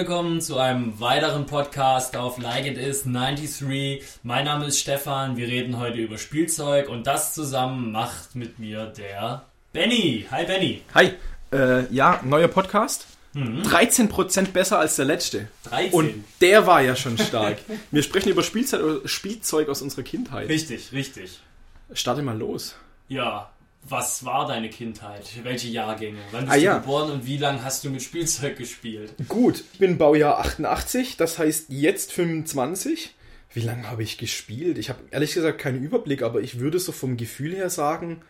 willkommen zu einem weiteren Podcast auf Like It Is 93. Mein Name ist Stefan, wir reden heute über Spielzeug und das zusammen macht mit mir der Benny. Hi Benny. Hi, äh, ja, neuer Podcast. 13% besser als der letzte. 13. Und der war ja schon stark. Wir sprechen über Spielzeug, Spielzeug aus unserer Kindheit. Richtig, richtig. Starte mal los. Ja, was war deine Kindheit? Welche Jahrgänge? Wann bist Ah, du ja. geboren und wie lange hast du mit Spielzeug gespielt? Gut, ich bin Baujahr 88, das heißt jetzt 25. Wie lange habe ich gespielt? Ich habe ehrlich gesagt keinen Überblick, aber ich würde so vom Gefühl her sagen,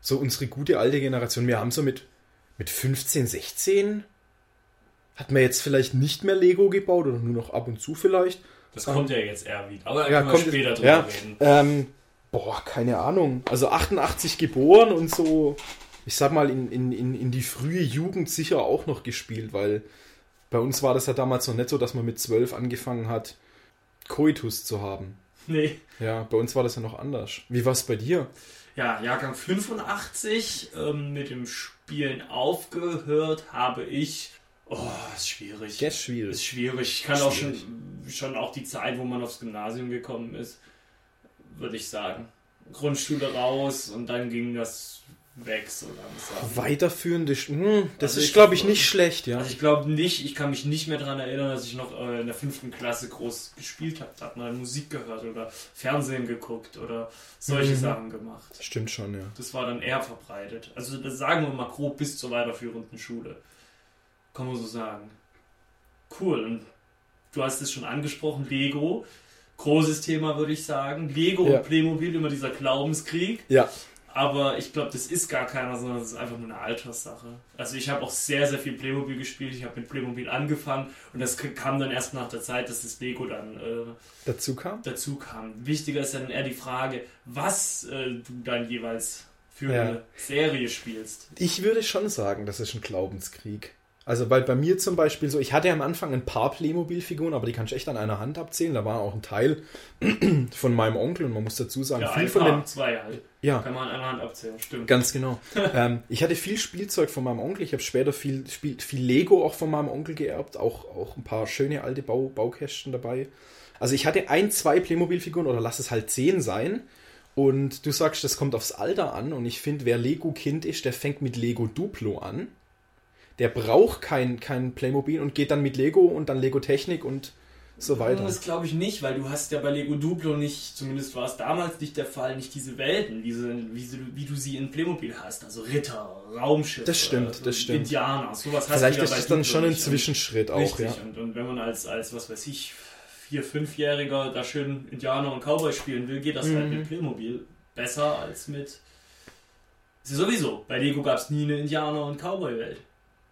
so unsere gute alte Generation, wir haben so mit, mit 15, 16, hat man jetzt vielleicht nicht mehr Lego gebaut oder nur noch ab und zu vielleicht. Das kommt ja jetzt eher wieder. Aber da Ja, können wir später drüber ja, reden. Ähm, boah, keine Ahnung. Also 88 geboren und so, ich sag mal, in, in, in, die frühe Jugend sicher auch noch gespielt, weil bei uns war das ja damals noch nicht so, dass man mit 12 angefangen hat, Koitus zu haben. Nee. Ja, bei uns war das ja noch anders. Wie war es bei dir? Ja, Jahrgang 85 ähm, mit dem Spielen aufgehört habe ich. Oh, ist schwierig. Ist schwierig. Ist schwierig. Ich kann auch Schwierig. schon, schon auch die Zeit, wo man aufs Gymnasium gekommen ist, würde ich sagen. Grundschule raus und dann ging das weg so langsam. Weiterführende, hm, das Also ist, glaube ich, nicht schlecht, ja. Also ich glaube nicht, ich kann mich nicht mehr daran erinnern, dass ich noch äh, in der fünften Klasse groß gespielt habe. Da hat man Musik gehört oder Fernsehen geguckt oder solche Mhm. Sachen gemacht. Stimmt schon, ja. Das war dann eher verbreitet. Also das sagen wir mal grob bis zur weiterführenden Schule. Kann man so sagen. Cool. Und du hast es schon angesprochen, Lego. Großes Thema, würde ich sagen. Lego Ja. und Playmobil, immer dieser Glaubenskrieg. Ja, Aber ich glaube, das ist gar keiner, sondern das ist einfach nur eine Alterssache. Also ich habe auch sehr, sehr viel Playmobil gespielt. Ich habe mit Playmobil angefangen und das kam dann erst nach der Zeit, dass das Lego dann äh, dazu kam. dazu kam. Wichtiger ist dann eher die Frage, was äh, du dann jeweils für Ja. eine Serie spielst. Ich würde schon sagen, das ist ein Glaubenskrieg. Also, weil bei mir zum Beispiel so, ich hatte am Anfang ein paar Playmobil-Figuren, aber die kann ich echt an einer Hand abzählen. Da war auch ein Teil von meinem Onkel und man muss dazu sagen, Ja, viel von paar, den. zwei halt. Ja, Kann man an einer Hand abzählen, stimmt. ganz genau. ähm, ich hatte viel Spielzeug von meinem Onkel. Ich habe später viel, viel, viel Lego auch von meinem Onkel geerbt. Auch, auch ein paar schöne alte Bau, Baukästen dabei. Also, ich hatte ein, zwei Playmobil-Figuren oder lass es halt zehn sein. Und du sagst, das kommt aufs Alter an. Und ich finde, wer Lego-Kind ist, der fängt mit Lego Duplo an. Der braucht kein, kein Playmobil und geht dann mit Lego und dann Lego Technik und so weiter. Das glaube ich nicht, weil du hast ja bei Lego Duplo nicht, zumindest war es damals nicht der Fall, nicht diese Welten, diese, wie, sie, wie du sie in Playmobil hast. Also Ritter, Raumschiffe, Das stimmt, das stimmt. Indianer, sowas hast Vielleicht du ja ist es dann schon ein Zwischenschritt auch, Richtig, ja. und, und wenn man als, als, was weiß ich, vier-, fünfjähriger da schön Indianer und Cowboy spielen will, geht das halt Mhm. mit Playmobil besser als mit. Ist ja sowieso. Bei Lego gab es nie eine Indianer- und Cowboy-Welt.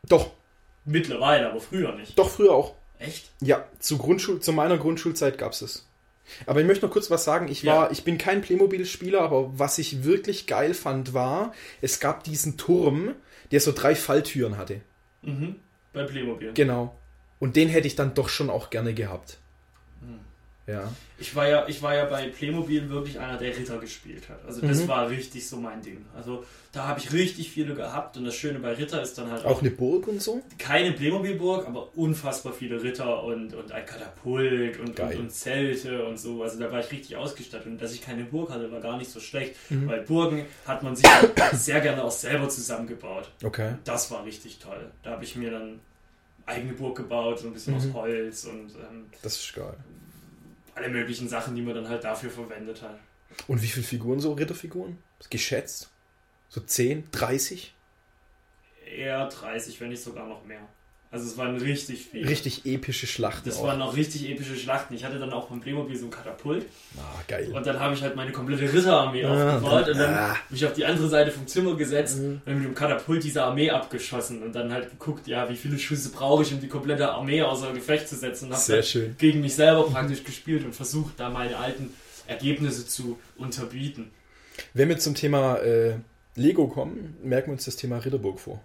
Doch, Mittlerweile, aber früher nicht. doch früher auch. Echt? Ja, zu, Grundschul zu meiner Grundschulzeit gab es es. Aber ich möchte noch kurz was sagen. Ich Ja. war, ich bin kein Playmobil-Spieler, aber was ich wirklich geil fand, war, es gab diesen Turm, der so drei Falltüren hatte. Mhm. Bei Playmobil. Genau. Und den hätte ich dann doch schon auch gerne gehabt. Ja. Ich war ja, ich war ja bei Playmobil wirklich einer, der Ritter gespielt hat. Also das Mhm. war richtig so mein Ding. Also da habe ich richtig viele gehabt und das Schöne bei Ritter ist dann halt Auch eine Burg und so? keine Playmobil-Burg, aber unfassbar viele Ritter und, und ein Katapult und, und, und Zelte und so. Also da war ich richtig ausgestattet. Und dass ich keine Burg hatte, war gar nicht so schlecht, Mhm. weil Burgen hat man sich sehr gerne auch selber zusammengebaut. Okay. Das war richtig toll. Da habe ich mir dann eigene Burg gebaut, so ein bisschen Mhm. aus Holz und ähm, Das ist geil. Alle möglichen Sachen, die man dann halt dafür verwendet hat. Und wie viele Figuren so, Ritterfiguren? Geschätzt? So 10, 30? Eher 30, wenn nicht sogar noch mehr. Also es waren richtig viele. Richtig epische Schlachten. Das auch. waren auch richtig epische Schlachten. Ich hatte dann auch beim Playmobil so ein Katapult. Ah, geil. Und dann habe ich halt meine komplette Ritterarmee Ah, aufgebaut dann- und dann ah. mich auf die andere Seite vom Zimmer gesetzt Mhm. und mit dem Katapult diese Armee abgeschossen und dann halt geguckt, ja, wie viele Schüsse brauche ich, um die komplette Armee außer Gefecht zu setzen und habe Sehr dann schön. gegen mich selber praktisch gespielt und versucht, da meine alten Ergebnisse zu unterbieten. Wenn wir zum Thema äh, Lego kommen, merken wir uns das Thema Ritterburg vor.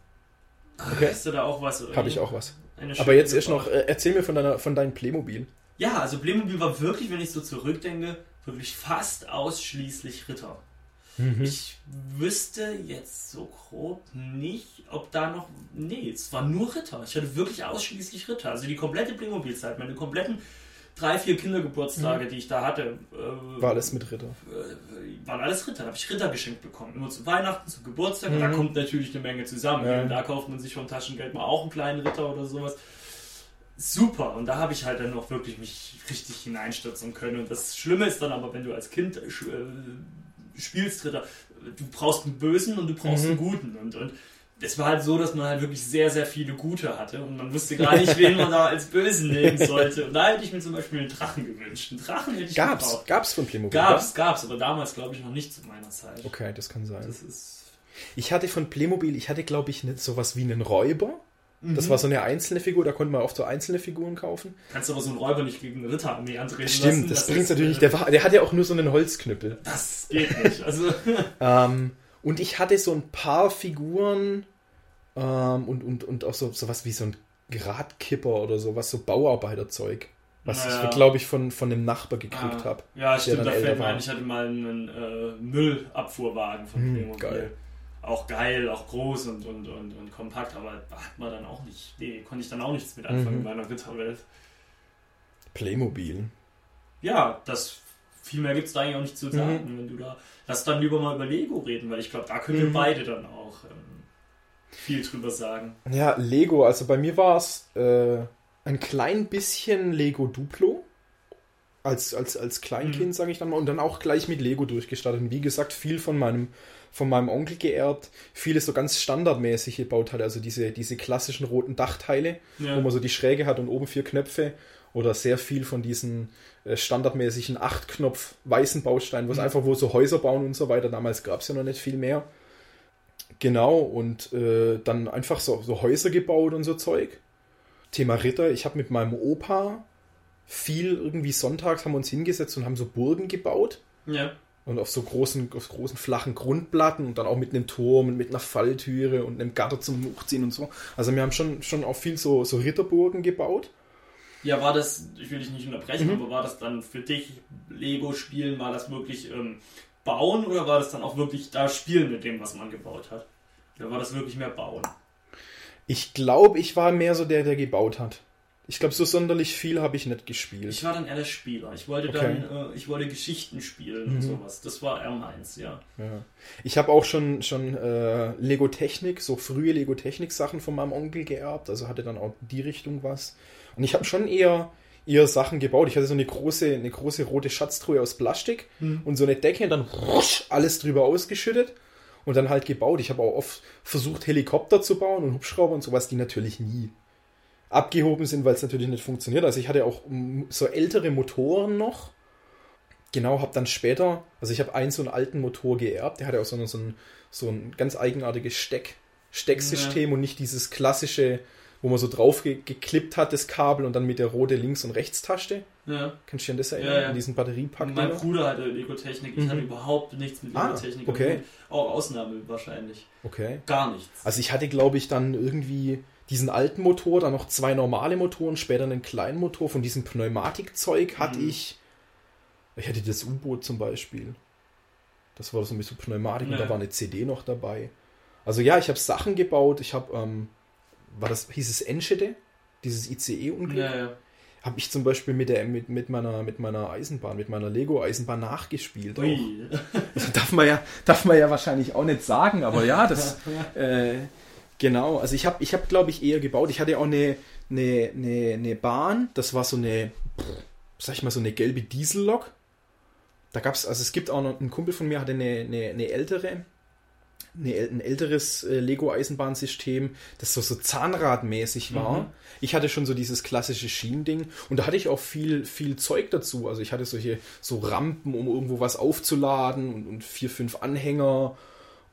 Okay. Hast du da auch was? Habe ich auch was. Aber jetzt erst noch, äh, erzähl mir von, deiner, von deinem Playmobil. Ja, also Playmobil war wirklich, wenn ich so zurückdenke, wirklich fast ausschließlich Ritter. Mhm. Ich wüsste jetzt so grob nicht, ob da noch. Nee, es war nur Ritter. Ich hatte wirklich ausschließlich Ritter. Also die komplette Playmobil-Zeit, meine kompletten drei, vier Kindergeburtstage, mhm. die ich da hatte. Äh, war alles mit Ritter. Äh, waren alles Ritter. Da habe ich Ritter geschenkt bekommen. Nur zu Weihnachten, zu Geburtstag. Mhm. Da kommt natürlich eine Menge zusammen. Ja. Da kauft man sich vom Taschengeld mal auch einen kleinen Ritter oder sowas. Super. Und da habe ich halt dann auch wirklich mich richtig hineinstürzen können. Und das Schlimme ist dann aber, wenn du als Kind äh, spielst Ritter, du brauchst einen Bösen und du brauchst mhm. einen Guten. Und, und es war halt so, dass man halt wirklich sehr, sehr viele Gute hatte und man wusste gar nicht, wen man da als Bösen nehmen sollte. Und da hätte ich mir zum Beispiel einen Drachen gewünscht. Einen Drachen hätte ich Gab's, gebraucht. gab's von Playmobil? Gab's, oder? gab's, aber damals glaube ich noch nicht zu meiner Zeit. Okay, das kann sein. Das ist ich hatte von Playmobil, ich hatte glaube ich nicht sowas wie einen Räuber. Das mhm. war so eine einzelne Figur, da konnte man oft so einzelne Figuren kaufen. Kannst du aber so einen Räuber nicht gegen eine Ritterarmee antreten Stimmt, lassen. das, das bringt natürlich nicht. Der, war, der hat ja auch nur so einen Holzknüppel. Das geht nicht. Also ähm, und ich hatte so ein paar Figuren ähm, und, und, und auch so sowas wie so ein Gradkipper oder sowas, so Bauarbeiterzeug. Was naja. ich, glaube ich, von, von dem Nachbar gekriegt ah, habe. Ja, stimmt, da fällt mir ein, ich hatte mal einen äh, Müllabfuhrwagen von hm, Playmobil. Geil. Auch geil, auch groß und, und, und, und kompakt, aber hat man dann auch nicht, nee, konnte ich dann auch nichts mit anfangen mhm. in meiner Ritterwelt. Playmobil. Ja, das viel mehr gibt es da eigentlich auch nicht zu sagen, mhm. wenn du da. Lass dann lieber mal über Lego reden, weil ich glaube, da können wir mhm. beide dann auch ähm, viel drüber sagen. Ja, Lego, also bei mir war es äh, ein klein bisschen Lego Duplo. Als, als, als Kleinkind, mhm. sage ich dann mal, und dann auch gleich mit Lego durchgestartet. Und wie gesagt, viel von meinem, von meinem Onkel geerbt, vieles so ganz standardmäßig gebaut hat, also diese, diese klassischen roten Dachteile, ja. wo man so die Schräge hat und oben vier Knöpfe oder sehr viel von diesen äh, standardmäßigen acht Knopf weißen Bausteinen, was mhm. einfach wo so Häuser bauen und so weiter. Damals gab es ja noch nicht viel mehr. Genau, und äh, dann einfach so, so Häuser gebaut und so Zeug. Thema Ritter, ich habe mit meinem Opa viel irgendwie sonntags haben wir uns hingesetzt und haben so Burgen gebaut. Ja. Und auf so großen, auf großen flachen Grundplatten und dann auch mit einem Turm und mit einer Falltüre und einem Gatter zum Hochziehen und so. Also wir haben schon, schon auch viel so, so Ritterburgen gebaut. Ja, war das, ich will dich nicht unterbrechen, mhm. aber war das dann für dich Lego spielen, war das wirklich ähm, bauen oder war das dann auch wirklich da spielen mit dem, was man gebaut hat? Oder war das wirklich mehr bauen? Ich glaube, ich war mehr so der, der gebaut hat. Ich glaube, so sonderlich viel habe ich nicht gespielt. Ich war dann eher der Spieler. Ich wollte okay. dann, äh, ich wollte Geschichten spielen mhm. und sowas. Das war eher meins, ja. ja. Ich habe auch schon, schon äh, Lego Technik, so frühe Lego Technik Sachen von meinem Onkel geerbt. Also hatte dann auch die Richtung was. Und ich habe schon eher, eher Sachen gebaut. Ich hatte so eine große, eine große rote Schatztruhe aus Plastik mhm. und so eine Decke und dann rusch, alles drüber ausgeschüttet und dann halt gebaut. Ich habe auch oft versucht, Helikopter zu bauen und Hubschrauber und sowas, die natürlich nie abgehoben sind, weil es natürlich nicht funktioniert. Also ich hatte auch so ältere Motoren noch. Genau, habe dann später, also ich habe einen so einen alten Motor geerbt, der hatte auch so ein, so ein, so ein ganz eigenartiges Steck, Stecksystem ja. und nicht dieses klassische, wo man so drauf ge geklippt hat, das Kabel und dann mit der rote Links- und Rechtstaste. Ja. Kannst du dich an das erinnern? Ja, ja. An diesen Batteriepack? Mein Bruder hatte Lego-Technik, ich mhm. hatte überhaupt nichts mit ah, Lego-Technik. Okay. Auch Ausnahme wahrscheinlich. Okay. Gar nichts. Also ich hatte, glaube ich, dann irgendwie diesen alten Motor, dann noch zwei normale Motoren, später einen kleinen Motor. Von diesem Pneumatikzeug hatte mhm. ich. Ich hatte das U-Boot zum Beispiel. Das war so ein bisschen Pneumatik ja. und da war eine CD noch dabei. Also ja, ich habe Sachen gebaut. Ich habe, ähm, war das, hieß es Enschede? Dieses ICE-Unglück? Ja, ja. Habe ich zum Beispiel mit, der, mit, mit, meiner, mit meiner Eisenbahn, mit meiner Lego-Eisenbahn nachgespielt. Also darf, man ja, darf man ja wahrscheinlich auch nicht sagen, aber ja, das. Äh, Genau, also ich habe, ich hab, glaube ich, eher gebaut. Ich hatte auch eine, eine, eine, eine Bahn, das war so eine, sag ich mal, so eine gelbe Diesellok. Da gab es, also es gibt auch noch, ein Kumpel von mir hatte eine, eine, eine ältere, eine, ein älteres äh, Lego-Eisenbahnsystem, das so, so zahnradmäßig war. Mhm. Ich hatte schon so dieses klassische Schienending und da hatte ich auch viel, viel Zeug dazu. Also ich hatte solche so Rampen, um irgendwo was aufzuladen und, und vier, fünf Anhänger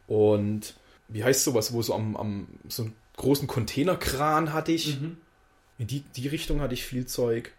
und wie heißt sowas, wo so am, am so einen großen Containerkran hatte ich. Mhm. In die, die Richtung hatte ich viel Zeug.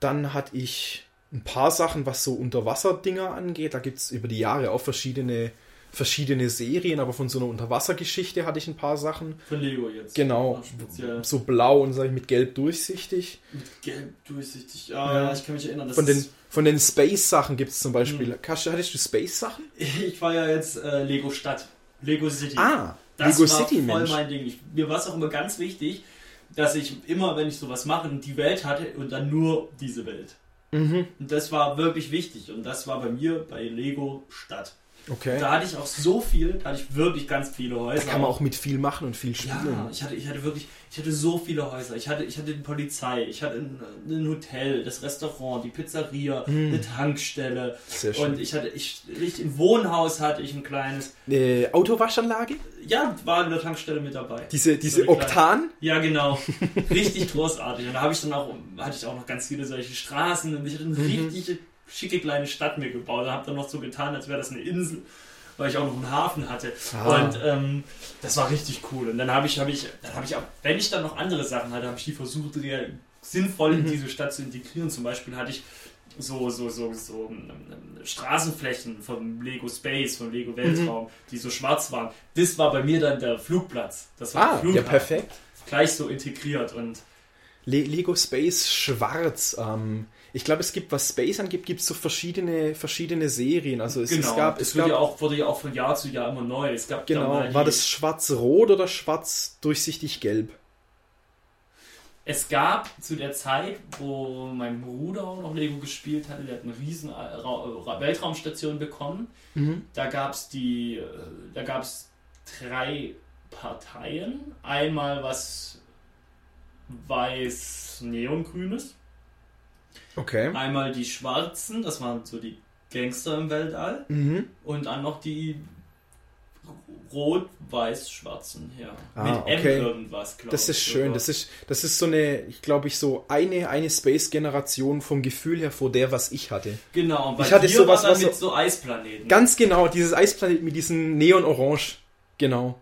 Dann hatte ich ein paar Sachen, was so Unterwasserdinger angeht. Da gibt es über die Jahre auch verschiedene, verschiedene Serien, aber von so einer Unterwassergeschichte hatte ich ein paar Sachen. Von Lego jetzt. Genau. Speziell. So blau und sag ich mit gelb durchsichtig. Mit gelb durchsichtig. Ja, Ja. ich kann mich erinnern. Das Von den, von den Space-Sachen gibt es zum Beispiel. Du- Hattest du Space-Sachen? ich war ja jetzt äh, Lego Stadt. Lego City. Ah, Das Lego war City, voll Mensch. mein Ding. Ich, mir war es auch immer ganz wichtig, dass ich immer, wenn ich sowas mache, die Welt hatte und dann nur diese Welt. Mhm. Und das war wirklich wichtig. Und das war bei mir bei Lego Stadt. Okay. Da hatte ich auch so viel, da hatte ich wirklich ganz viele Häuser. Da kann man auch mit viel machen und viel Ja, spielen. ich hatte, ich hatte wirklich, ich hatte so viele Häuser. Ich hatte, ich hatte die Polizei, ich hatte ein, ein Hotel, das Restaurant, die Pizzeria, eine Tankstelle. Hm. Sehr schön. Und ich hatte, ich, richtig, im Wohnhaus hatte ich ein kleines, Äh, Autowaschanlage? ja, war eine Tankstelle mit dabei. Diese, diese eine kleine- Oktan? Ja, genau. Richtig großartig. Und da habe ich dann auch, hatte ich auch noch ganz viele solche Straßen und ich hatte eine Mhm. richtig schicke kleine Stadt mir gebaut. Da habe dann noch so getan, als wäre das eine Insel, weil ich auch noch einen Hafen hatte. Ah. Und ähm, das war richtig cool. Und dann habe ich, habe ich, dann habe ich auch, wenn ich dann noch andere Sachen hatte, habe ich die versucht, real- sinnvoll Mhm. in diese Stadt zu integrieren. Zum Beispiel hatte ich so, so, so, so ähm, ähm, Straßenflächen vom Lego Space, vom Lego Weltraum, die so schwarz waren. Das war bei mir dann der Flugplatz. Das war Ah, der ja, perfekt. gleich so integriert und Le Lego Space Schwarz. Ähm, ich glaube, es gibt, was Space angeht, gibt es so verschiedene, verschiedene Serien. Also es, genau, es gab, es wird gab ja auch, wurde ja auch von Jahr zu Jahr immer neu. Es gab da genau, die, war das schwarz-rot oder schwarz-durchsichtig-gelb? Es gab zu der Zeit, wo mein Bruder auch noch Lego gespielt hatte, der hat eine riesen äh, Ra Ra Weltraumstation bekommen. Mhm. Da gab es die, äh, da gab es drei Parteien. Einmal was weiß-neongrünes. Okay. Einmal die schwarzen, das waren so die Gangster im Weltall. Mhm. Und dann noch die rot-weiß-schwarzen, ja. Ah, Mit okay. M irgendwas, glaube Das ist schön. Das ist, das ist so eine, ich glaube ich, so eine, eine Space-Generation vom Gefühl her vor der, was ich hatte. Genau, bei Ich hatte sowas, war was mit so- Eisplaneten. Ganz genau, dieses Eisplanet mit diesem Neon-Orange. Genau.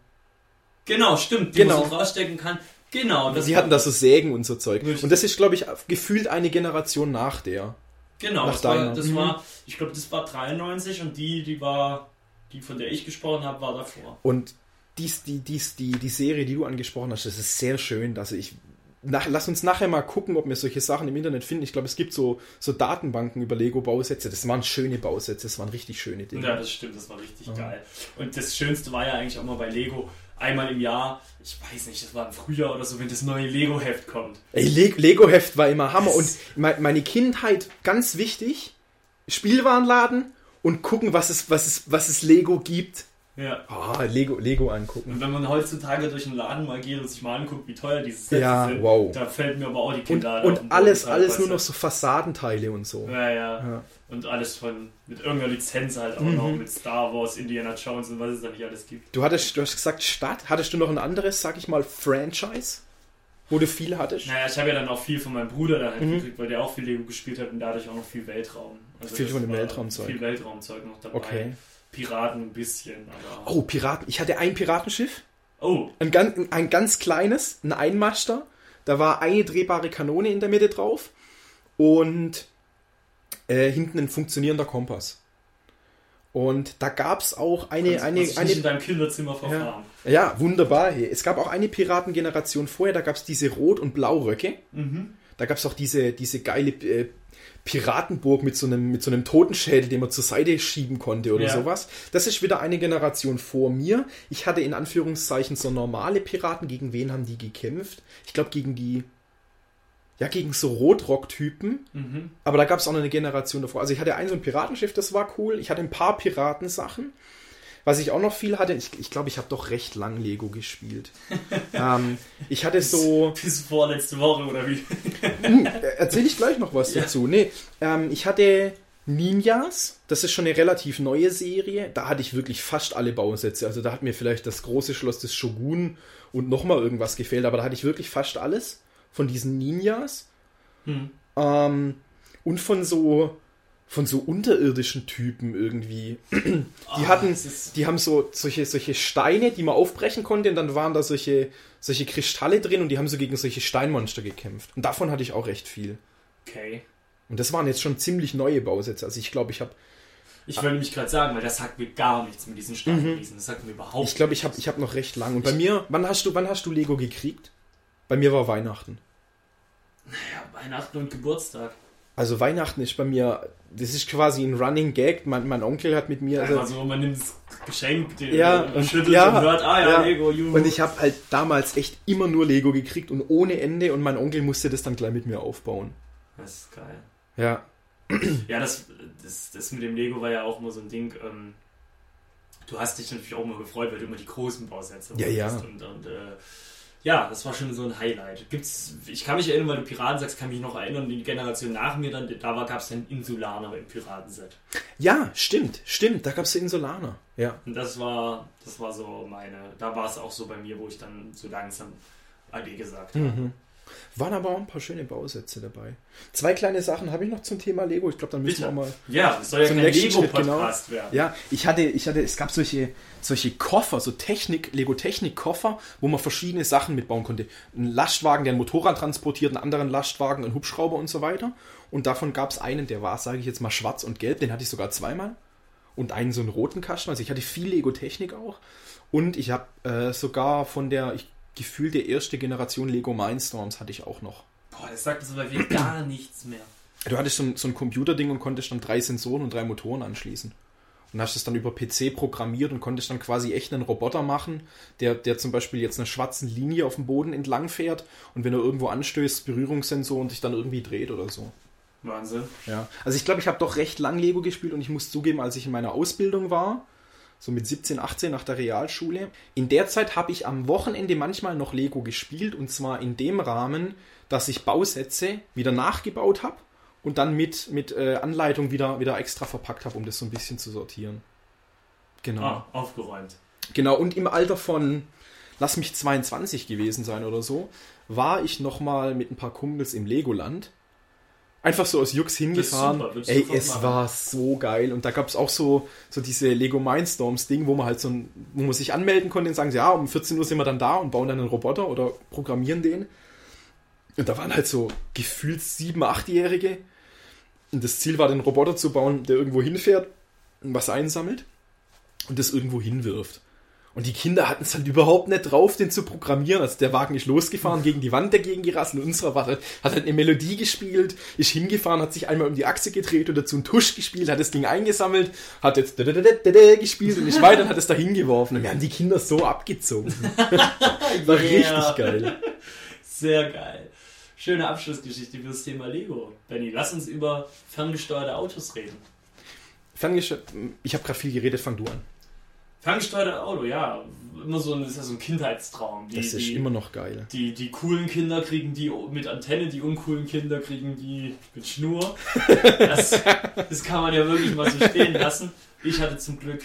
genau, stimmt, die Genau. man so rausstecken kann. Genau, das Sie hatten da so Sägen und so Zeug. Richtig. Und das ist, glaube ich, gefühlt eine Generation nach der. Genau, nach das war, das Mhm. war, ich glaube, das war 93 und die, die war, die von der ich gesprochen habe, war davor. Und dies, die, dies, die, die Serie, die du angesprochen hast, das ist sehr schön. Also ich, nach, lass uns nachher mal gucken, ob wir solche Sachen im Internet finden. Ich glaube, es gibt so, so Datenbanken über Lego-Bausätze. Das waren schöne Bausätze, das waren richtig schöne Dinge. Ja, das stimmt, das war richtig Ja. geil. Und das Schönste war ja eigentlich auch mal bei Lego, einmal im Jahr, ich weiß nicht, das war im Frühjahr oder so, wenn das neue Lego-Heft kommt. Ey, Le Lego-Heft war immer Hammer. Und Das- me meine Kindheit, ganz wichtig, Spielwarenladen und gucken, was es, was es, was es Lego gibt. Ja. Ah, Lego, Lego angucken. Und wenn man heutzutage durch den Laden mal geht und sich mal anguckt, wie teuer diese Sets Ja, sind, wow. da fällt mir aber auch die Und, Kinder und alles, alles nur noch so Fassadenteile und so. Ja, ja, Ja. Und alles von, mit irgendeiner Lizenz halt auch Mhm. noch, mit Star Wars, Indiana Jones und was es da nicht alles gibt. Du hattest, du hast gesagt Stadt. Hattest du noch ein anderes, sag ich mal, Franchise, wo du viel hattest? Naja, ich habe ja dann auch viel von meinem Bruder da halt Mhm. gekriegt, weil der auch viel Lego gespielt hat und dadurch auch noch viel Weltraum. Also Viel von dem Weltraumzeug. Viel Weltraumzeug noch dabei. Okay. Piraten ein bisschen, aber. Oh, Piraten. Ich hatte ein Piratenschiff, Oh, ein ganz, ein ganz kleines, ein Einmaster. Da war eine drehbare Kanone in der Mitte drauf und äh, hinten ein funktionierender Kompass. Und da gab es auch eine, kannst- eine, dich nicht in eine, deinem Kinderzimmer verfahren. ja, wunderbar. Hey. Es gab auch eine Piratengeneration vorher, da gab es diese Rot- und Blauröcke. Mhm. Da gab es auch diese, diese geile äh, Piratenburg mit so, einem, mit so einem Totenschädel, den man zur Seite schieben konnte oder Ja. sowas. Das ist wieder eine Generation vor mir. Ich hatte in Anführungszeichen so normale Piraten. Gegen wen haben die gekämpft? Ich glaube gegen die, ja, gegen so Rotrock-Typen. Mhm. Aber da gab es auch noch eine Generation davor. Also ich hatte ein so ein Piratenschiff, das war cool. Ich hatte ein paar Piratensachen. Was ich auch noch viel hatte, ich glaube, ich, glaub, ich habe doch recht lang Lego gespielt. ähm, ich hatte so... Bis vorletzte Woche oder wie? Hm, Erzähle ich gleich noch was Ja. dazu. Nee, ähm, ich hatte Ninjas, das ist schon eine relativ neue Serie. Da hatte ich wirklich fast alle Bausätze. Also da hat mir vielleicht das große Schloss des Shogun und nochmal irgendwas gefehlt, aber da hatte ich wirklich fast alles von diesen Ninjas. Hm. Ähm, und von so von so unterirdischen Typen irgendwie. Die Ah, hatten, die haben so solche, solche Steine, die man aufbrechen konnte, und dann waren da solche, solche Kristalle drin und die haben so gegen solche Steinmonster gekämpft. Und davon hatte ich auch recht viel. Okay. Und das waren jetzt schon ziemlich neue Bausätze. Also ich glaube, ich habe Ich wollte nämlich gerade sagen, weil das sagt mir gar nichts mit diesen Steinriesen. Das sagt mir überhaupt Ich glaube, ich habe ich hab noch recht lang. Und bei mir, wann hast du, wann hast du Lego gekriegt? Bei mir war Weihnachten. Ja, Weihnachten und Geburtstag. Also Weihnachten ist bei mir, das ist quasi ein Running Gag. Mein, mein Onkel hat mit mir, also, Also man nimmt das Geschenk, den Ja, und schüttelt ja, und hört, ah ja, ja. Lego, juhu. und ich habe halt damals echt immer nur Lego gekriegt und ohne Ende und mein Onkel musste das dann gleich mit mir aufbauen. Das ist geil. Ja, Ja, das, das, das mit dem Lego war ja auch immer so ein Ding. Ähm, du hast dich natürlich auch immer gefreut, weil du immer die großen Bausätze Ja, ja. Und, und äh, ja, das war schon so ein Highlight. Gibt's, ich kann mich erinnern, weil du Piraten sagst, kann mich noch erinnern, die Generation nach mir dann, da gab es dann Insulaner im Piratenset. ja, stimmt, stimmt. Da gab es Insulaner. Ja. Und das war, das war so meine, da war es auch so bei mir, wo ich dann so langsam AD gesagt habe. Mhm. Waren aber auch ein paar schöne Bausätze dabei. Zwei kleine Sachen habe ich noch zum Thema Lego. Ich glaube, dann müssen Bitte. wir mal Ja, es soll ja Zum kein Lego-Podcast werden. Ja, ich hatte, ich hatte, es gab solche, solche Koffer, so Technik, Lego-Technik-Koffer, wo man verschiedene Sachen mitbauen konnte. Ein Lastwagen, der ein Motorrad transportiert, einen anderen Lastwagen, einen Hubschrauber und so weiter. Und davon gab es einen, der war, sage ich jetzt mal, schwarz und gelb, den hatte ich sogar zweimal. Und einen so einen roten Kasten. Also ich hatte viel Lego-Technik auch. Und ich habe äh, sogar von der, ich gefühlt der erste Generation Lego Mindstorms hatte ich auch noch. Boah, das sagt uns aber wirklich gar nichts mehr. Du hattest so ein, so ein Computerding und konntest dann drei Sensoren und drei Motoren anschließen. Und hast es dann über PC programmiert und konntest dann quasi echt einen Roboter machen, der, der zum Beispiel jetzt eine schwarze Linie auf dem Boden entlang fährt und wenn er irgendwo anstößt, Berührungssensor und sich dann irgendwie dreht oder so. Wahnsinn. Ja. Also ich glaube, ich habe doch recht lang Lego gespielt und ich muss zugeben, als ich in meiner Ausbildung war, so mit 17, 18 nach der Realschule, in der Zeit habe ich am Wochenende manchmal noch Lego gespielt und zwar in dem Rahmen, dass ich Bausätze wieder nachgebaut habe und dann mit, mit äh, Anleitung wieder, wieder extra verpackt habe, um das so ein bisschen zu sortieren. Genau. Ah, aufgeräumt. Genau, und im Alter von, lass mich 22 gewesen sein oder so, war ich nochmal mit ein paar Kumpels im Legoland. Einfach so aus Jux hingefahren. Ey, es machen. war so geil. Und da gab es auch so, so diese Lego Mindstorms Ding, wo man halt so ein, wo man sich anmelden konnte und sagen, ja, um 14 Uhr sind wir dann da und bauen dann einen Roboter oder programmieren den. Und da waren halt so gefühlt sieben, achtjährige. Und das Ziel war, den Roboter zu bauen, der irgendwo hinfährt und was einsammelt und das irgendwo hinwirft. Und die Kinder hatten es halt überhaupt nicht drauf, den zu programmieren. Also der Wagen ist losgefahren, gegen die Wand dagegen gerasselt. Und unserer war, hat halt eine Melodie gespielt, ist hingefahren, hat sich einmal um die Achse gedreht dazu einen Tusch gespielt, hat das Ding eingesammelt, hat jetzt gespielt und ist weiter und hat es da hingeworfen. Und wir haben die Kinder so abgezogen. war richtig geil. Sehr geil. Schöne Abschlussgeschichte für das Thema Lego. Benny, lass uns über ferngesteuerte Autos reden. Ferngesteuert, ich habe gerade viel geredet, fang du an. Ferngesteuerte Auto, ja. Immer so ein, das ist ja so ein Kindheitstraum. Die, Das ist die, immer noch geil. die, die coolen Kinder kriegen die mit Antenne, die uncoolen Kinder kriegen die mit Schnur. Das, das kann man ja wirklich mal so stehen lassen. Ich hatte zum Glück,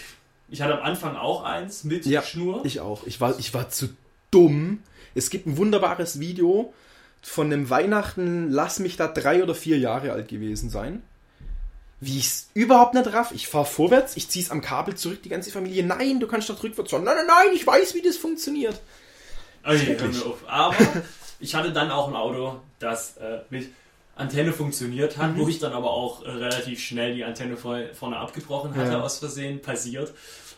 ich hatte am Anfang auch eins mit Ja, Schnur. Ich auch. Ich war, ich war zu dumm. Es gibt ein wunderbares Video von einem Weihnachten, lass mich da drei oder vier Jahre alt gewesen sein. Wie ich es überhaupt nicht raff. Ich fahre vorwärts, ich ziehe es am Kabel zurück, die ganze Familie. Nein, du kannst doch rückwärts fahren. Nein, nein, nein, ich weiß, wie das funktioniert. Okay, hör Schrecklich. mir auf. Aber ich hatte dann auch ein Auto, das äh, mit Antenne funktioniert hat, Mhm. wo ich dann aber auch äh, relativ schnell die Antenne vor, vorne abgebrochen hatte, Ja. aus Versehen, passiert.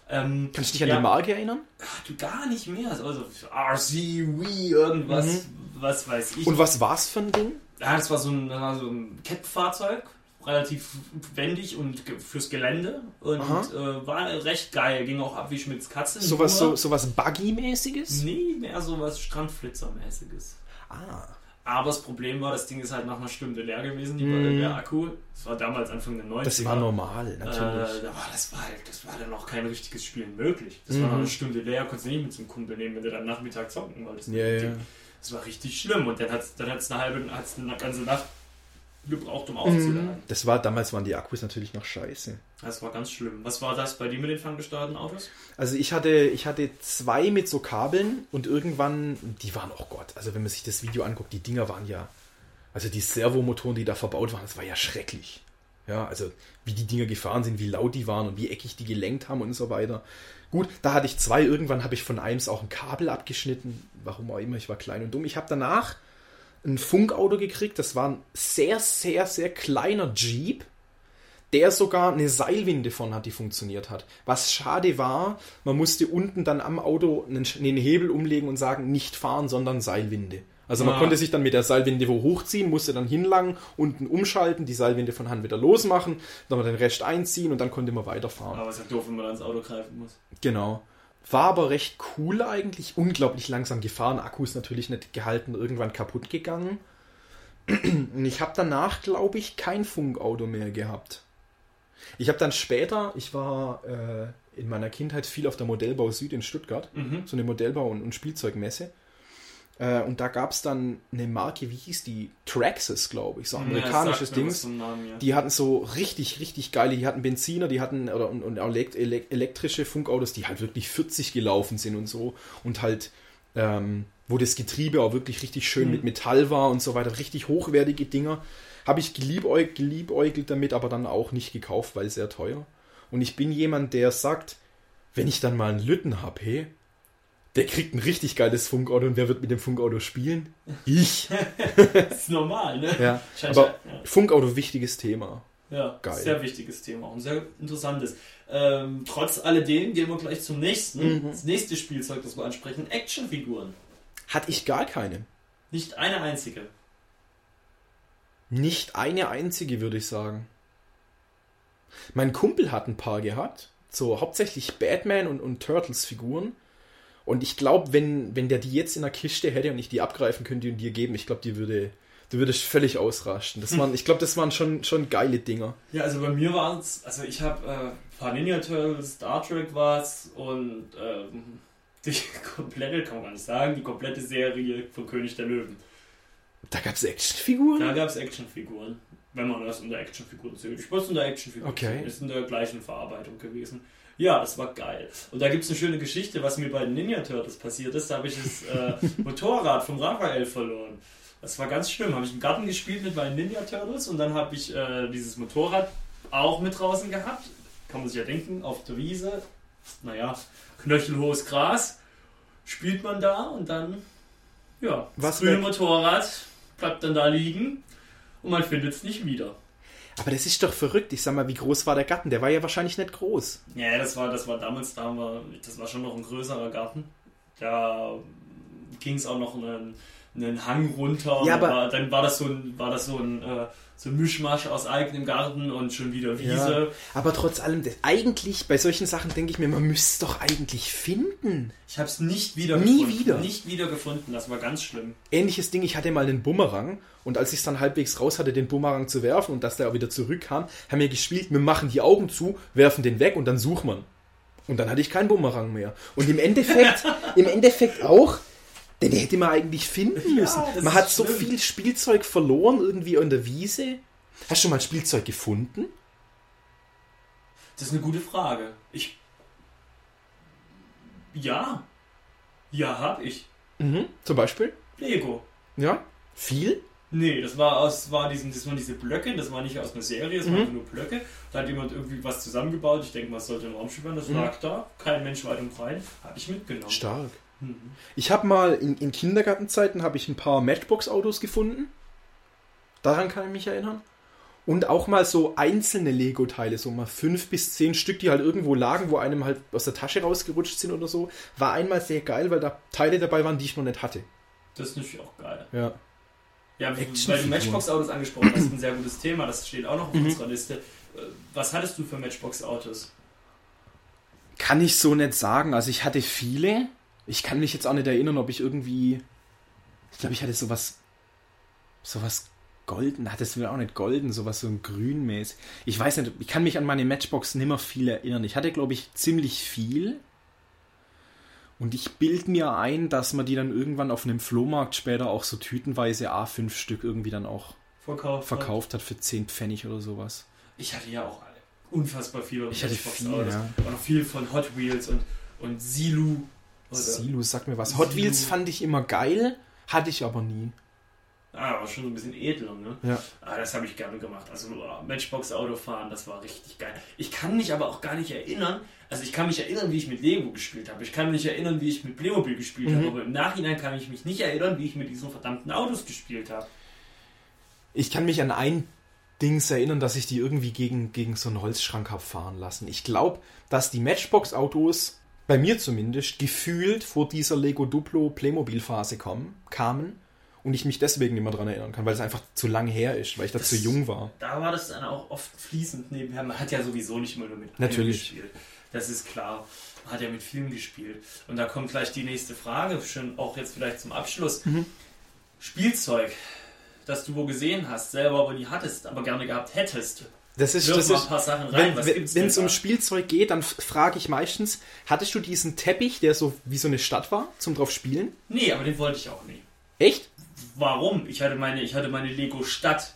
Ähm, Kannst du dich an ja, die Marke erinnern? Du gar nicht mehr. Also RC, Wii, irgendwas, was weiß ich. Mhm. Und was war's für ein Ding? Ja, das war so ein, das war so ein Kettfahrzeug, relativ wendig und fürs Gelände und äh, war recht geil. Ging auch ab wie Schmitz Katze. Sowas, so, sowas Buggy-mäßiges? Nee, mehr sowas Strandflitzer-mäßiges. Ah. Aber das Problem war, das Ding ist halt nach einer Stunde leer gewesen, die, Mm. der Akku. Das war damals Anfang der 90er. Das war normal, Äh, natürlich. da war, das, war halt, das war dann auch kein richtiges Spielen möglich. Das war Mhm. nach einer Stunde leer, konntest du nicht mit zum Kumpel nehmen, wenn du dann Nachmittag zocken wolltest. Ja, ja. Das war richtig schlimm und dann hat es dann hat's eine halbe, hat's eine ganze Nacht gebraucht, um aufzuladen. Mhm. Das war, damals waren die Akkus natürlich noch scheiße. Das war ganz schlimm. Was war das bei dir mit den ferngesteuerten Autos? Also ich hatte, ich hatte zwei mit so Kabeln und irgendwann, die waren, oh Gott, also wenn man sich das Video anguckt, die Dinger waren ja, also die Servomotoren, die da verbaut waren, das war ja schrecklich. Ja, also wie die Dinger gefahren sind, wie laut die waren und wie eckig die gelenkt haben und so weiter. Gut, da hatte ich zwei, irgendwann habe ich von einem auch ein Kabel abgeschnitten, warum auch immer, ich war klein und dumm. Ich habe danach ein Funkauto gekriegt, das war ein sehr, sehr, sehr kleiner Jeep. der sogar eine Seilwinde von hat, die funktioniert hat. Was schade war, man musste unten dann am Auto einen, einen Hebel umlegen und sagen, nicht fahren, sondern Seilwinde. Also man Ah. konnte sich dann mit der Seilwinde wo hochziehen, musste dann hinlangen, unten umschalten, die Seilwinde von Hand wieder losmachen, dann den Rest einziehen und dann konnte man weiterfahren. Aber es ist ja doof, wenn man ans Auto greifen muss. Genau. War aber recht cool eigentlich, unglaublich langsam gefahren, Akku ist natürlich nicht gehalten, irgendwann kaputt gegangen. Und ich habe danach, glaube ich, kein Funkauto mehr gehabt. Ich habe dann später, ich war äh, in meiner Kindheit viel auf der Modellbau Süd in Stuttgart, Mhm. so eine Modellbau- und, und Spielzeugmesse. Äh, und da gab es dann eine Marke, wie hieß die? Traxxas, glaube ich, so amerikanisches Ja, Ding. ja. Die hatten so richtig, richtig geile, die hatten Benziner, die hatten oder und, und elekt- elek- elektrische Funkautos, die halt wirklich 40 gelaufen sind und so. Und halt, ähm, wo das Getriebe auch wirklich richtig schön Mhm. mit Metall war und so weiter, richtig hochwertige Dinger. Habe ich geliebäug, geliebäugelt damit, aber dann auch nicht gekauft, weil sehr teuer. Und ich bin jemand, der sagt, wenn ich dann mal einen Lütten habe, hey, der kriegt ein richtig geiles Funkauto und wer wird mit dem Funkauto spielen? Ich. Das ist normal, ne? Ja. Scheint Aber ja- Funkauto, wichtiges Thema. Ja, Geil. sehr wichtiges Thema, auch ein sehr interessantes. Ähm, trotz alledem gehen wir gleich zum nächsten. Mhm. Das nächste Spielzeug, das wir ansprechen, Actionfiguren. Hatte ich gar keine. Nicht eine einzige. Nicht eine einzige, würde ich sagen. Mein Kumpel hat ein paar gehabt. So hauptsächlich Batman und, und Turtles-Figuren. Und ich glaube, wenn, wenn der die jetzt in der Kiste hätte und ich die abgreifen könnte und dir geben, ich glaube, die würde, die würde völlig ausrasten. Das waren, ich glaube, das waren schon, schon geile Dinger. Ja, also bei mir war es, also ich habe äh, ein paar Ninja Turtles, Star Trek war's und ähm, die komplette, kann man gar nicht sagen, die komplette Serie von König der Löwen. Da gab es Actionfiguren? Da gab es Actionfiguren, wenn man das unter Actionfiguren zählt. Ich würde es unter Actionfiguren Okay. Ist in der gleichen Verarbeitung gewesen. Ja, das war geil. Und da gibt es eine schöne Geschichte, was mir bei den Ninja Turtles passiert ist. Da habe ich das äh, Motorrad vom Raphael verloren. Das war ganz schlimm. Habe ich im Garten gespielt mit meinen Ninja Turtles und dann habe ich äh, dieses Motorrad auch mit draußen gehabt. Kann man sich ja denken, auf der Wiese. Naja, knöchelhohes Gras. Spielt man da und dann, ja, Was das grüne weg? Motorrad bleibt dann da liegen und man findet es nicht wieder. Aber das ist doch verrückt. Ich sag mal, wie groß war der Garten? Der war ja wahrscheinlich nicht groß. Ja, das war, das war damals, da haben wir, das war schon noch ein größerer Garten. Da ging es auch noch einen, einen Hang runter. Ja, war, dann war das so ein, war das so ein, äh, so ein Mischmasch aus eigenem Garten und schon wieder Wiese. Aber trotz allem, eigentlich bei solchen Sachen denke ich mir, man müsste es doch eigentlich finden. Ich habe es nicht wieder Nie gefunden. wieder? Nicht wieder gefunden. Das war ganz schlimm. ähnliches Ding, ich hatte mal einen Bumerang und als ich es dann halbwegs raus hatte, den Bumerang zu werfen und dass der auch wieder zurückkam, haben wir gespielt, wir machen die Augen zu, werfen den weg und dann sucht man. Und dann hatte ich keinen Bumerang mehr. Und im Endeffekt, im Endeffekt auch, den hätte man eigentlich finden Ja, müssen. das man hat so schlimm. viel Spielzeug verloren irgendwie in der Wiese. Hast du schon mal Spielzeug gefunden? Das ist eine gute Frage. Ich. Ja. Ja, hab ich. Mhm. Zum Beispiel? Lego. Ja. Viel? Nee, das war aus, war diesen, das waren diese Blöcke, das war nicht aus einer Serie, das Mhm. waren nur Blöcke. Da hat jemand irgendwie was zusammengebaut. Ich denke es sollte ein Raumschiff werden. Das Mhm. lag da, kein Mensch weit und breit. Habe ich mitgenommen. Stark. Ich habe mal in, in Kindergartenzeiten habe ich ein paar Matchbox-Autos gefunden. Daran kann ich mich erinnern. Und auch mal so einzelne Lego-Teile, so mal fünf bis zehn Stück, die halt irgendwo lagen, wo einem halt aus der Tasche rausgerutscht sind oder so. War einmal sehr geil, weil da Teile dabei waren, die ich noch nicht hatte. Das ist natürlich auch geil. Ja. Ja, weil du. Matchbox-Autos angesprochen hast, ein sehr gutes Thema. Das steht auch noch auf Mhm. unserer Liste. Äh, Was hattest du für Matchbox-Autos? Kann ich so nicht sagen. Also ich hatte viele. Ich kann mich jetzt auch nicht erinnern, ob ich irgendwie. Ich glaube, ich hatte sowas. Sowas golden. Hat es auch nicht golden, sowas so ein grünmäßig. Ich weiß nicht, ich kann mich an meine Matchbox nimmer viel erinnern. Ich hatte, glaube ich, ziemlich viel. Und ich bild mir ein, dass man die dann irgendwann auf einem Flohmarkt später auch so tütenweise A5 Stück irgendwie dann auch Verkauft. verkauft hat für 10 Pfennig oder sowas. Ich hatte ja auch unfassbar viele Ich hatte viel, ja. Auch noch viel von Hot Wheels und, und Silu. Silus, sag mir was. Hot Wheels fand ich immer geil, hatte ich aber nie. Ah, aber schon so ein bisschen edler, ne? Ja. Ah, das habe ich gerne gemacht. Also ah, Matchbox-Auto fahren, das war richtig geil. Ich kann mich aber auch gar nicht erinnern. Also ich kann mich erinnern, wie ich mit Lego gespielt habe. Ich kann mich erinnern, wie ich mit Playmobil gespielt Mhm. habe. Aber im Nachhinein kann ich mich nicht erinnern, wie ich mit diesen verdammten Autos gespielt habe. Ich kann mich an ein Dings erinnern, dass ich die irgendwie gegen, gegen so einen Holzschrank habe fahren lassen. Ich glaube, dass die Matchbox-Autos, bei mir zumindest, gefühlt vor dieser Lego Duplo Playmobil-Phase kamen und ich mich deswegen nicht mehr daran erinnern kann, weil es einfach zu lang her ist, weil ich da zu jung war. Da war das dann auch oft fließend nebenher. Man hat ja sowieso nicht immer nur mit Natürlich. gespielt. Das ist klar. Man hat ja mit Filmen gespielt. Und da kommt gleich die nächste Frage, schon auch jetzt vielleicht zum Abschluss. Mhm. Spielzeug, das du wo gesehen hast, selber aber nie hattest, aber gerne gehabt hättest. Das ist, das mal ist ein paar Sachen rein. Was wenn es um? Spielzeug geht, dann frage ich meistens, hattest du diesen Teppich, der so wie so eine Stadt war, zum drauf spielen? Nee, aber den wollte ich auch nie. Echt? Warum? Ich hatte meine, ich hatte meine Lego-Stadt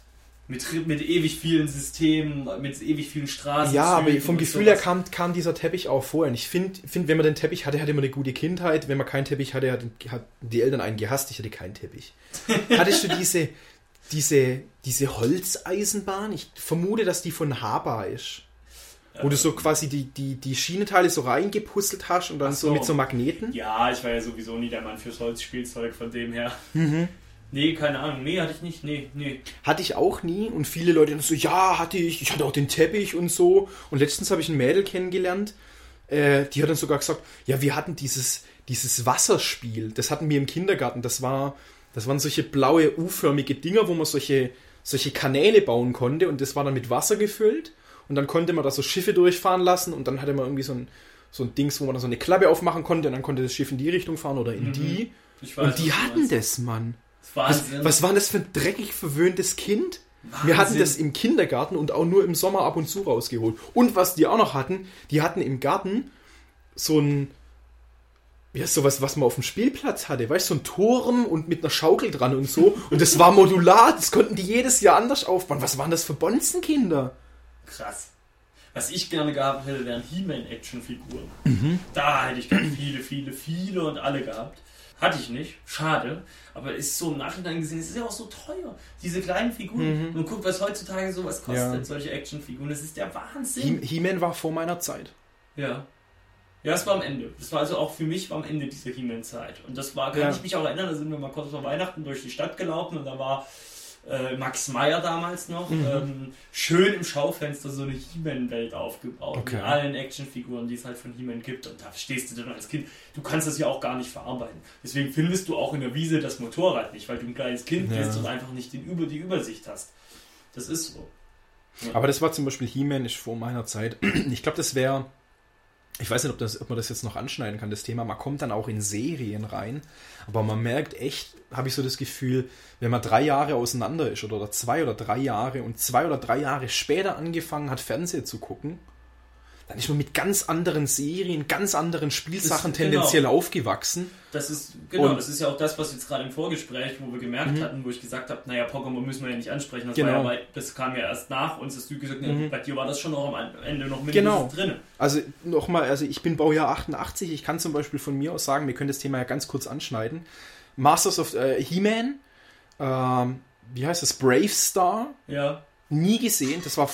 mit, mit ewig vielen Systemen, mit ewig vielen Straßen. Ja, aber vom Gefühl her kam, kam dieser Teppich auch vorher. Und ich finde, find, wenn man den Teppich hatte, hatte man eine gute Kindheit. Wenn man keinen Teppich hatte, hat, hat die Eltern einen gehasst. Ich hatte keinen Teppich. Hattest du diese, diese, diese Holzeisenbahn? Ich vermute, dass die von Haber ist. Wo du so quasi die, die, die Schienenteile so reingepuzzelt hast und dann so. so. mit so Magneten. Ja, ich war ja sowieso nie der Mann fürs Holzspielzeug, von dem her. Mhm. Nee, keine Ahnung. Nee, hatte ich nicht. Nee, nee. Hatte ich auch nie und viele Leute dann so, ja, hatte ich, ich hatte auch den Teppich und so. Und letztens habe ich ein Mädel kennengelernt, äh, die hat dann sogar gesagt, ja, wir hatten dieses, dieses Wasserspiel, das hatten wir im Kindergarten, das war, das waren solche blaue U-förmige Dinger, wo man solche, solche Kanäle bauen konnte und das war dann mit Wasser gefüllt und dann konnte man da so Schiffe durchfahren lassen und dann hatte man irgendwie so ein, so ein Dings, wo man dann so eine Klappe aufmachen konnte und dann konnte das Schiff in die Richtung fahren oder in die. Ich Und die hatten das, Mann. Was, Wahnsinn. was war das für ein dreckig verwöhntes Kind? Wir hatten Wahnsinn. das im Kindergarten und auch nur im Sommer ab und zu rausgeholt. Und was die auch noch hatten, die hatten im Garten so ein, ja, sowas, was man auf dem Spielplatz hatte, weißt du, so ein Turm und mit einer Schaukel dran und so. Und das war modular, das konnten die jedes Jahr anders aufbauen. Was waren das für Bonzenkinder? Krass. Was ich gerne gehabt hätte, wären He-Man-Action-Figuren. Mhm. Da hätte ich gerne viele, viele, viele und alle gehabt. Hatte ich nicht. Schade. Aber ist so im Nachhinein gesehen, es ist ja auch so teuer. Diese kleinen Figuren. Und guck, was heutzutage sowas kostet, Mhm. Ja. solche Actionfiguren. Das ist der Wahnsinn. He- He-Man war vor meiner Zeit. Ja. Ja, es war am Ende. Das war also auch für mich war am Ende dieser He-Man-Zeit. Und das war, kann Ja. ich mich auch erinnern, da sind wir mal kurz vor Weihnachten durch die Stadt gelaufen und da war äh, Max Meyer damals noch Mhm. ähm, schön im Schaufenster so eine He-Man-Welt aufgebaut. Okay. Mit allen Actionfiguren, die es halt von He-Man gibt. Und da stehst du dann als Kind. Du kannst das ja auch gar nicht verarbeiten. Deswegen findest du auch in der Wiese das Motorrad nicht, weil du ein kleines Kind Ja. bist und einfach nicht den Über die Übersicht hast. Das ist so. Aber das war zum Beispiel He-Man, ist vor meiner Zeit. Ich glaube, das wäre. Ich weiß nicht, ob, das, ob man das jetzt noch anschneiden kann, das Thema. Man kommt dann auch in Serien rein, aber man merkt echt, habe ich so das Gefühl, wenn man drei Jahre auseinander ist oder zwei oder drei Jahre und zwei oder drei Jahre später angefangen hat, Fernsehen zu gucken, dann ist man mit ganz anderen Serien, ganz anderen Spielsachen genau. tendenziell aufgewachsen. Das ist, genau, Und- das ist ja auch das, was jetzt gerade im Vorgespräch, wo wir gemerkt hatten, wo ich gesagt habe, naja, Pokémon müssen wir ja nicht ansprechen, das, Genau. ja bei, das kam ja erst nach uns, dass du gesagt hast, Mhm. bei dir war das schon auch am Ende noch mit Genau. drin. Also nochmal, also ich bin Baujahr 88, ich kann zum Beispiel von mir aus sagen, wir können das Thema ja ganz kurz anschneiden. Masters of äh, He-Man, ähm, wie heißt das? Brave Star, Ja, nie gesehen, das war,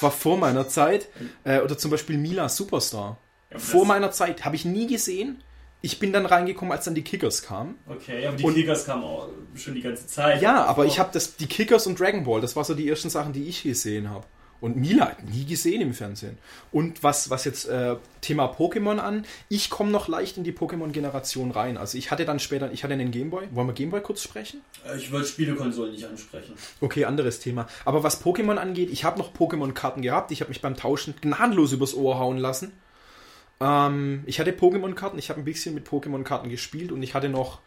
war vor meiner Zeit. Äh, oder zum Beispiel Mila Superstar. Ja, Vor meiner Zeit, habe ich nie gesehen. Ich bin dann reingekommen, als dann die Kickers kamen. Okay, aber die Und- Kickers kamen auch schon die ganze Zeit. Ja, aber Oh. ich habe das, die Kickers und Dragon Ball, das war so die ersten Sachen, die ich gesehen habe. Und Mila hat nie gesehen im Fernsehen. Und was, was jetzt äh, Thema Pokémon an, ich komme noch leicht in die Pokémon-Generation rein. Also ich hatte dann später, ich hatte einen Gameboy. Wollen wir Gameboy kurz sprechen? Äh, Ich wollte Spielekonsolen nicht ansprechen. Okay, anderes Thema. Aber was Pokémon angeht, ich habe noch Pokémon-Karten gehabt. Ich habe mich beim Tauschen gnadenlos übers Ohr hauen lassen. Ähm, ich hatte Pokémon-Karten, ich habe ein bisschen mit Pokémon-Karten gespielt und ich hatte noch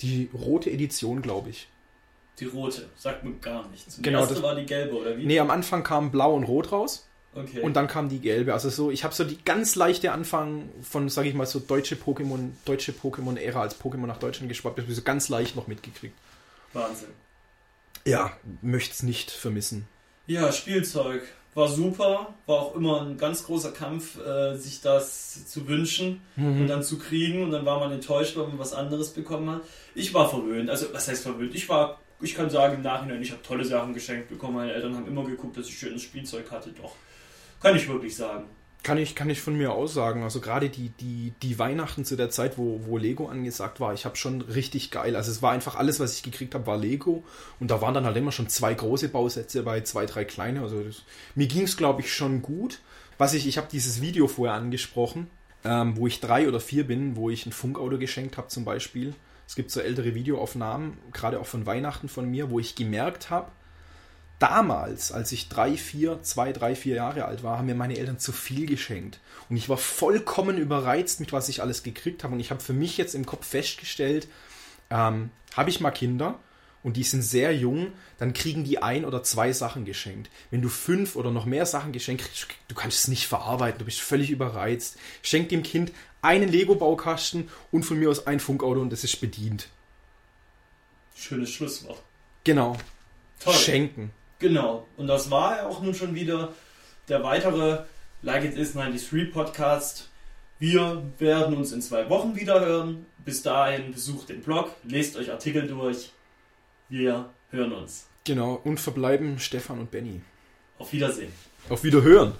die rote Edition, glaube ich. Die rote, sagt mir gar nichts. Und Genau, die erste das- war die gelbe, oder wie? Nee, am Anfang kam blau und rot raus. Okay. Und dann kam die gelbe. Also so, ich habe so die ganz leichte Anfang von, sage ich mal, so deutsche Pokémon, deutsche Pokémon-Ära als Pokémon nach Deutschland geschwappt. Das habe so ganz leicht noch mitgekriegt. Wahnsinn. Ja, möchte es nicht vermissen. Ja, Spielzeug war super, war auch immer ein ganz großer Kampf, äh, sich das zu wünschen Mhm. und dann zu kriegen und dann war man enttäuscht, weil man was anderes bekommen hat. Ich war verwöhnt, also was heißt verwöhnt? Ich war, ich kann sagen im Nachhinein, ich habe tolle Sachen geschenkt bekommen. Meine Eltern haben immer geguckt, dass ich schönes Spielzeug hatte, doch. Kann ich wirklich sagen. Kann ich, kann ich von mir aus sagen. Also gerade die, die, die Weihnachten zu der Zeit, wo, wo Lego angesagt war, ich habe schon richtig geil. Also es war einfach alles, was ich gekriegt habe, war Lego. Und da waren dann halt immer schon zwei große Bausätze bei zwei, drei kleine. Also das, mir ging es, glaube ich, schon gut. Was ich, ich habe dieses Video vorher angesprochen, ähm, wo ich drei oder vier bin, wo ich ein Funkauto geschenkt habe zum Beispiel. Es gibt so ältere Videoaufnahmen, gerade auch von Weihnachten von mir, wo ich gemerkt habe, damals, als ich drei, vier, zwei, drei, vier Jahre alt war, haben mir meine Eltern zu viel geschenkt. Und ich war vollkommen überreizt mit was ich alles gekriegt habe. Und ich habe für mich jetzt im Kopf festgestellt, ähm, habe ich mal Kinder und die sind sehr jung, dann kriegen die ein oder zwei Sachen geschenkt. Wenn du fünf oder noch mehr Sachen geschenkt kriegst, du kannst es nicht verarbeiten, du bist völlig überreizt. Schenk dem Kind einen Lego-Baukasten und von mir aus ein Funkauto und das ist bedient. Schönes Schlusswort. Genau. Toll. Schenken. Genau. Und das war ja auch nun schon wieder der weitere Like It Is 93 Podcast. Wir werden uns in zwei Wochen wieder hören. Bis dahin besucht den Blog, lest euch Artikel durch. Wir hören uns. Genau. Und verbleiben Stefan und Benny. Auf Wiedersehen. Auf Wiederhören.